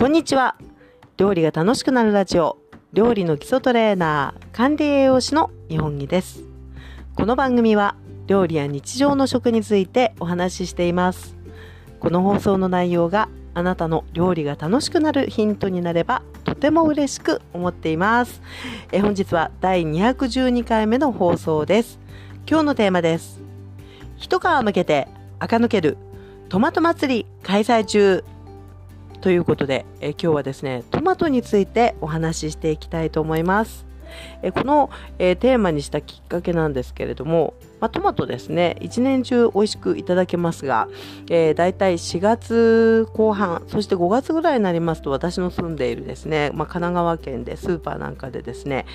こんにちは。料理が楽しくなるラジオ、料理の基礎トレーナー、管理栄養士の日本木です。この番組は料理や日常の食についてお話ししています。この放送の内容があなたの料理が楽しくなるヒントになればとても嬉しく思っています。え本日は第212回目の放送です。今日のテーマです。一皮むけて垢抜けるトマト祭り開催中ということで、え今日はですね、トマトについてお話ししていきたいと思います。えこの、えテーマにしたきっかけなんですけれども、まあ、トマトですね。一年中美味しくいただけますが、えー、だいたい4月後半そして5月ぐらいになりますと私の住んでいるですね、まあ、神奈川県でスーパーなんかでですね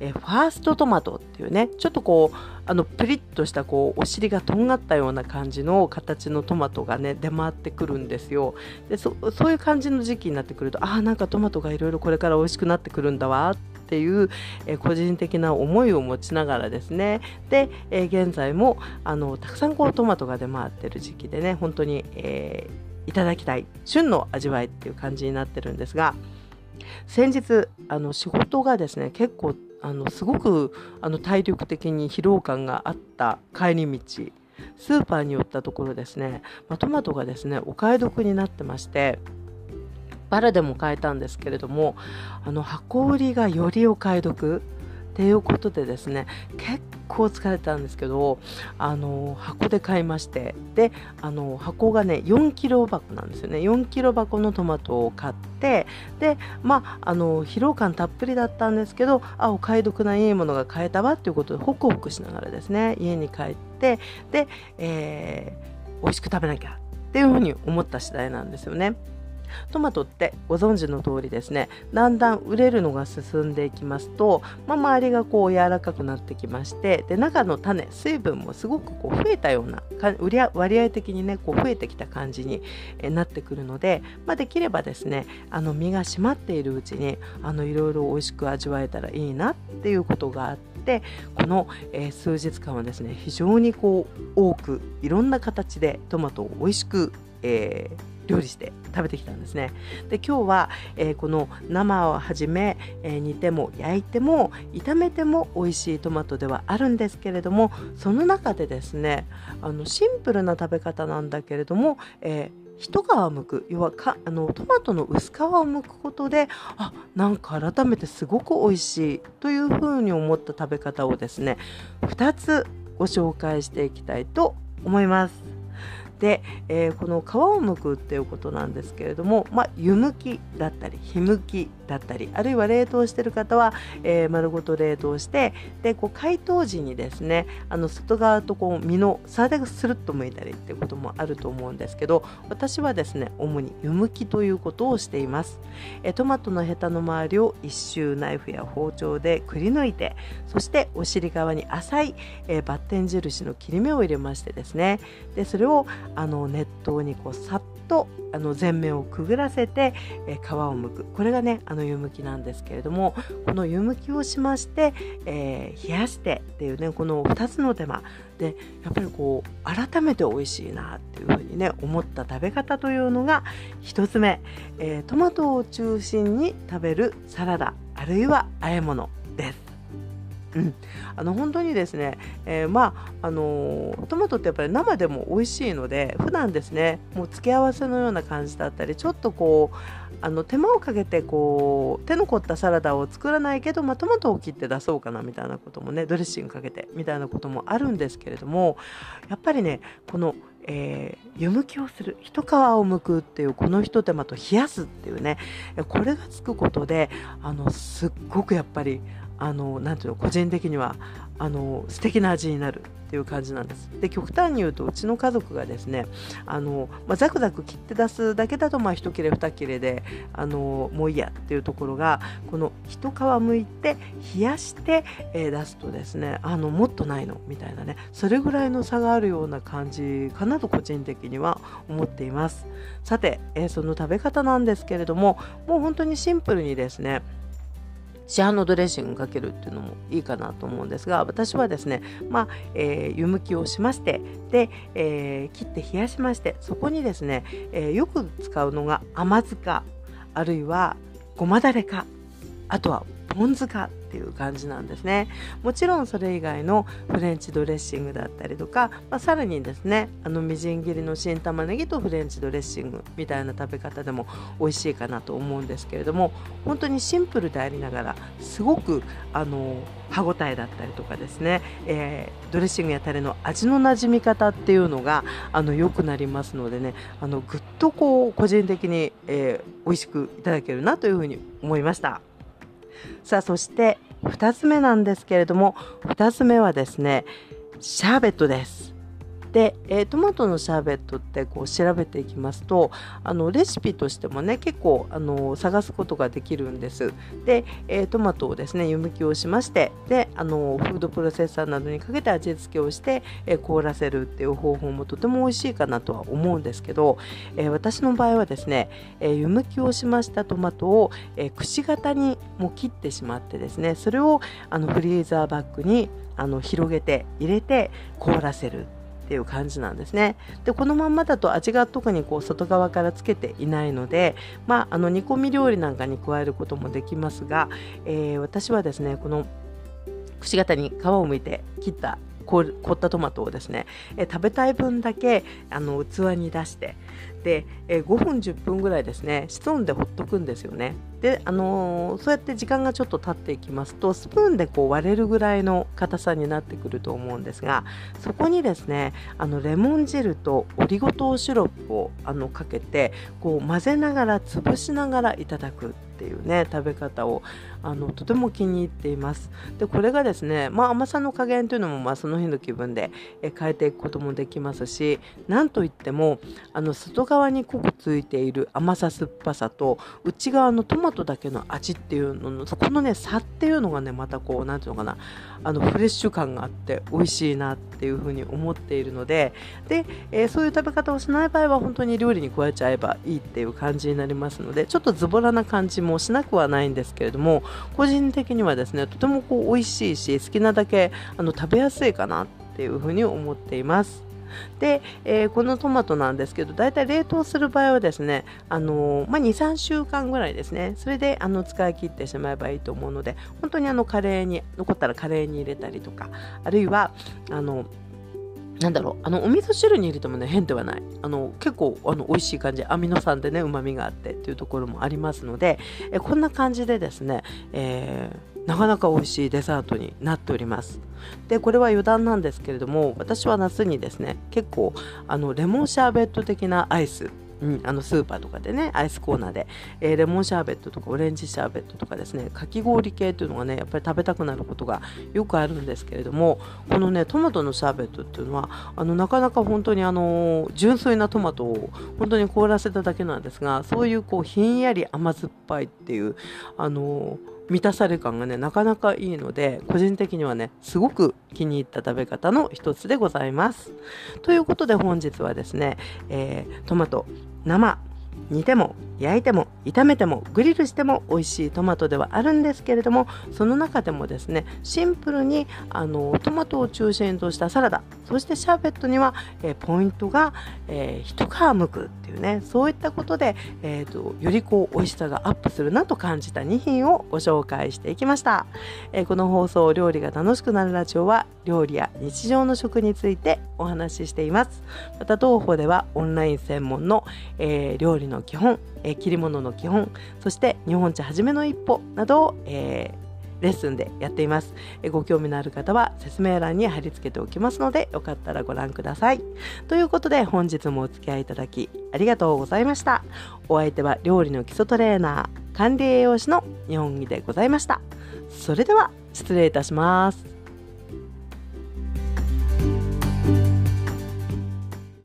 えファーストトマトっていうねちょっとこうあのプリッとしたこうお尻がとんがったような感じの形のトマトがね出回ってくるんですよ。でそういう感じの時期になってくるとああなんかトマトがいろいろこれから美味しくなってくるんだわってていう、え個人的な思いを持ちながらですね。で、え現在もあのたくさんこうトマトが出回ってる時期でね本当に、え、いただきたい旬の味わいっていう感じになってるんですが先日あの仕事がですね結構あのすごくあの体力的に疲労感があった帰り道スーパーに寄ったところですね、まあ、トマトがですねお買い得になってましてバラでも買えたんですけれどもあの箱売りがよりお買い得っていうことでですね結構疲れたんですけどあの箱で買いましてであの箱がね4キロ箱なんですよね4キロ箱のトマトを買ってでまああの疲労感たっぷりだったんですけどあお買い得ないいものが買えたわっていうことでホクホクしながらですね家に帰ってで、えー、美味しく食べなきゃっていうふうに思った次第なんですよね。トマトってご存知の通りですね。だんだん売れるのが進んでいきますと、まあ、周りがこう柔らかくなってきましてで中の種水分もすごくこう増えたような割合的にねこう増えてきた感じになってくるので、まあ、できればですねあの身が締まっているうちにいろいろ美味しく味わえたらいいなっていうことがあってこの、えー、数日間はですね非常にこう多くいろんな形でトマトを美味しく、えー料理して食べてきたんですね。で今日は、えー、この生をはじめ、えー、煮ても焼いても炒めても美味しいトマトではあるんですけれどもその中でですねあのシンプルな食べ方なんだけれども、えー一皮むく要はかあのトマトの薄皮を剥くことであなんか改めてすごく美味しいというふうに思った食べ方をですね2つご紹介していきたいと思います。で、えー、この皮を剥くっていうことなんですけれども、まあ、湯むきだったり火むきだったりあるいは冷凍してる方は、えー、丸ごと冷凍してでこう解凍時にですねあの外側とこう身の差でスルッと剥いたりっていうこともあると思うんですけど私はですね主に湯むきということをしています、えー、トマトのヘタの周りを一周ナイフや包丁でくり抜いてそしてお尻側に浅い、えー、バッテン印の切り目を入れましてですねでそれをあの熱湯にこうさっとあの全面をくぐらせて、えー、皮を剥く。これがねあの湯むきなんですけれどもこの湯むきをしまして、えー、冷やしてっていうねこの2つの手間。でやっぱりこう改めて美味しいなっていうふうにね思った食べ方というのが1つ目、えー、トマトを中心に食べるサラダあるいは和え物です。うん、あの本当にですね、えー、まああのー、トマトってやっぱり生でも美味しいので普段ですねもう付け合わせのような感じだったりちょっとこうあの手間をかけてこう手の凝ったサラダを作らないけど、まあ、トマトを切って出そうかなみたいなこともねドレッシングかけてみたいなこともあるんですけれどもやっぱりねこのえー、湯むきをする一皮を剥くっていうこのひと手間と冷やすっていうねこれがつくことであのすっごくやっぱりあのなていうの個人的にはあの素敵な味になるっていう感じなんです。で極端に言うとうちの家族がですねあの、まあ、ザクザク切って出すだけだとまあ1切れ2切れであのもういいやっていうところがこの一皮むいて冷やして、えー、出すとですねあのもっとないのみたいなねそれぐらいの差があるような感じかなと個人的には思っています。さて、えー、その食べ方なんですけれどももう本当にシンプルにですね市販のドレッシングかけるっていうのもいいかなと思うんですが私はですね、まあえー、湯むきをしましてで、えー、切って冷やしましてそこにですね、えー、よく使うのが甘酢かあるいはごまだれかあとはポン酢かっていう感じなんですねもちろんそれ以外のフレンチドレッシングだったりとか、まあ、さらにですねあのみじん切りの新玉ねぎとフレンチドレッシングみたいな食べ方でも美味しいかなと思うんですけれども本当にシンプルでありながらすごくあの歯ごたえだったりとかですね、えー、ドレッシングやタレの味のなじみ方っていうのがあの良くなりますのでねあのぐっとこう個人的に、えー、美味しくいただけるなというふうに思いました。さあそして2つ目なんですけれども2つ目はですねシャーベットです。で、えー、トマトのシャーベットってこう調べていきますとあのレシピとしてもね結構あの探すことができるんです。で、えー、トマトをですね湯むきをしましてであのフードプロセッサーなどにかけて味付けをして、えー、凍らせるっていう方法もとても美味しいかなとは思うんですけど、え私の場合はですね、え湯むきをしましたトマトを、えくし形にも切ってしまってですねそれをあのフリーザーバッグにあの広げて入れて凍らせる。っていう感じなんですね。でこのまんまだと味が特にこう外側からつけていないので、まあ、あの煮込み料理なんかに加えることもできますが、えー、私はですねこのくし形に皮をむいて切った凍ったトマトをですね、え食べたい分だけあの器に出してで、え5分10分ぐらいですね室温でほっとくんですよね。で、あのー、そうやって時間がちょっと経っていきますとスプーンでこう割れるぐらいの硬さになってくると思うんですがそこにですねあのレモン汁とオリゴ糖シロップをあのかけてこう混ぜながら潰しながらいただく。っていうね食べ方をあのとても気に入っています。でこれがですね、まあ、甘さの加減というのも、まあ、その日の気分で変えていくこともできますしなんといってもあの外側に濃くついている甘さ酸っぱさと内側のトマトだけの味っていうののそこのね差っていうのがねまたこう何ていうのかなあのフレッシュ感があって美味しいなっていうふうに思っているのでで、えー、そういう食べ方をしない場合は本当に料理に加えちゃえばいいっていう感じになりますのでちょっとズボラな感じももしなくはないんですけれども個人的にはですねとてもこう美味しいし好きなだけあの食べやすいかなっていうふうに思っています。で、えー、このトマトなんですけど、だいたい冷凍する場合はですね、あのー、まあ、2、3週間ぐらいですね、それであの使い切ってしまえばいいと思うので、本当にあのカレーに、残ったらカレーに入れたりとか、あるいは、あの、なんだろう、あの、お味噌汁に入れてもね、変ではない。あの、結構、あの、美味しい感じ、アミノ酸でね、うまみがあってっていうところもありますので、えこんな感じでですね、えーなかなか美味しいデザートになっておりますでこれは余談なんですけれども私は夏にですね結構あのレモンシャーベット的なアイスうん、あのスーパーとかでねアイスコーナーで、えー、レモンシャーベットとかオレンジシャーベットとかですねかき氷系というのがねやっぱり食べたくなることがよくあるんですけれどもこのねトマトのシャーベットっていうのはあのなかなか本当にあの純粋なトマトを本当に凍らせただけなんですがそういうこうひんやり甘酸っぱいっていうあの満たされ感がねなかなかいいので個人的にはねすごく気に入った食べ方の一つでございます。ということで本日はですね、えー、トマト生煮ても焼いても炒めてもグリルしても美味しいトマトではあるんですけれどもその中でもですねシンプルにあのトマトを中心としたサラダそしてシャーベットには、えー、ポイントが、えー、一皮むくっていうねそういったことで、えーと、よりこう美味しさがアップするなと感じた2品をご紹介していきました、えー、この放送料理が楽しくなるラジオは料理や日常の食についてお話ししていますまた当方ではオンライン専門の、えー、料理の基本、えー、切り物の基本そして日本茶はじめの一歩などを、えーレッスンでやっていますえ。ご興味のある方は説明欄に貼り付けておきますので、よかったらご覧ください。ということで、本日もお付き合いいただきありがとうございました。お相手は料理の基礎トレーナー、管理栄養士の日本木でございました。それでは、失礼いたします。